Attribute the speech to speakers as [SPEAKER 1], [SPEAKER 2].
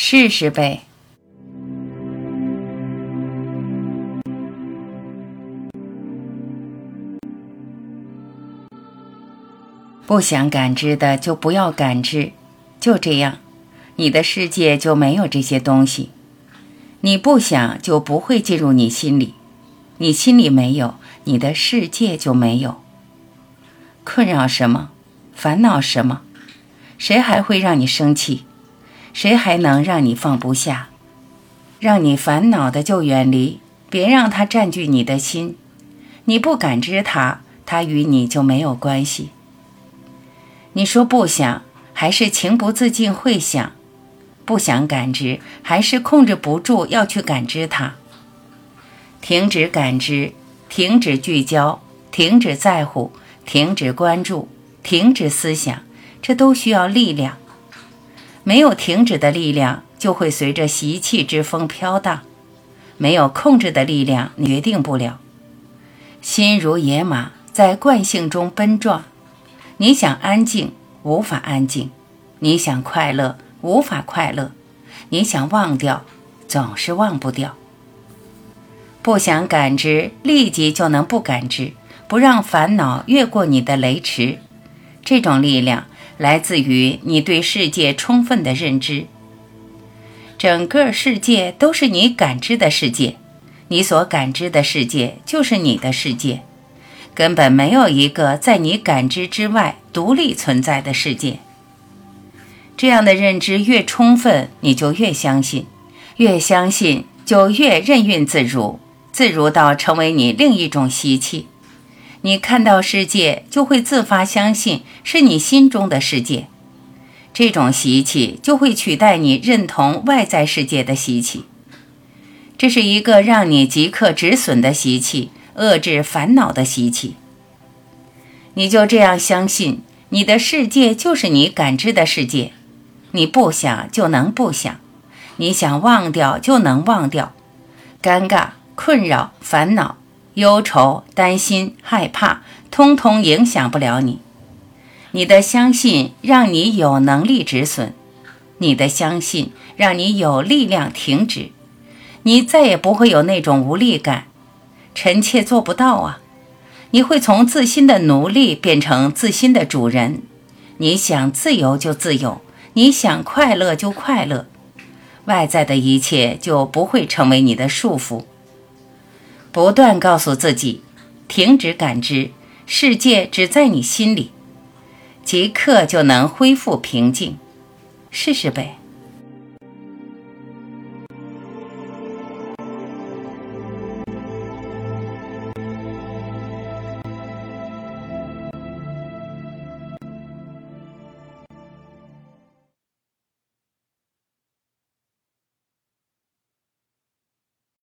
[SPEAKER 1] 试试呗。不想感知的就不要感知，就这样，你的世界就没有这些东西。你不想就不会进入你心里，你心里没有，你的世界就没有。困扰什么？烦恼什么？谁还会让你生气？谁还能让你放不下？让你烦恼的就远离，别让它占据你的心。你不感知它，它与你就没有关系。你说不想，还是情不自禁会想；不想感知，还是控制不住要去感知它。停止感知，停止聚焦，停止在乎，停止关注，停止思想，这都需要力量。没有停止的力量，就会随着习气之风飘荡；没有控制的力量，决定不了。心如野马，在惯性中奔撞。你想安静，无法安静；你想快乐，无法快乐；你想忘掉，总是忘不掉。不想感知，立即就能不感知，不让烦恼越过你的雷池。这种力量来自于你对世界充分的认知。整个世界都是你感知的世界，你所感知的世界就是你的世界。根本没有一个在你感知之外独立存在的世界。这样的认知越充分，你就越相信，越相信就越任运自如，自如到成为你另一种习气。你看到世界就会自发相信是你心中的世界，这种习气就会取代你认同外在世界的习气。这是一个让你即刻止损的习气。遏制烦恼的习气，你就这样相信，你的世界就是你感知的世界。你不想就能不想，你想忘掉就能忘掉。尴尬、困扰、烦恼、忧愁、担心、害怕，通通影响不了你。你的相信让你有能力止损，你的相信让你有力量停止，你再也不会有那种无力感。臣妾做不到啊！你会从自心的奴隶变成自心的主人。你想自由就自由，你想快乐就快乐，外在的一切就不会成为你的束缚。不断告诉自己，停止感知，世界只在你心里，即刻就能恢复平静。试试呗。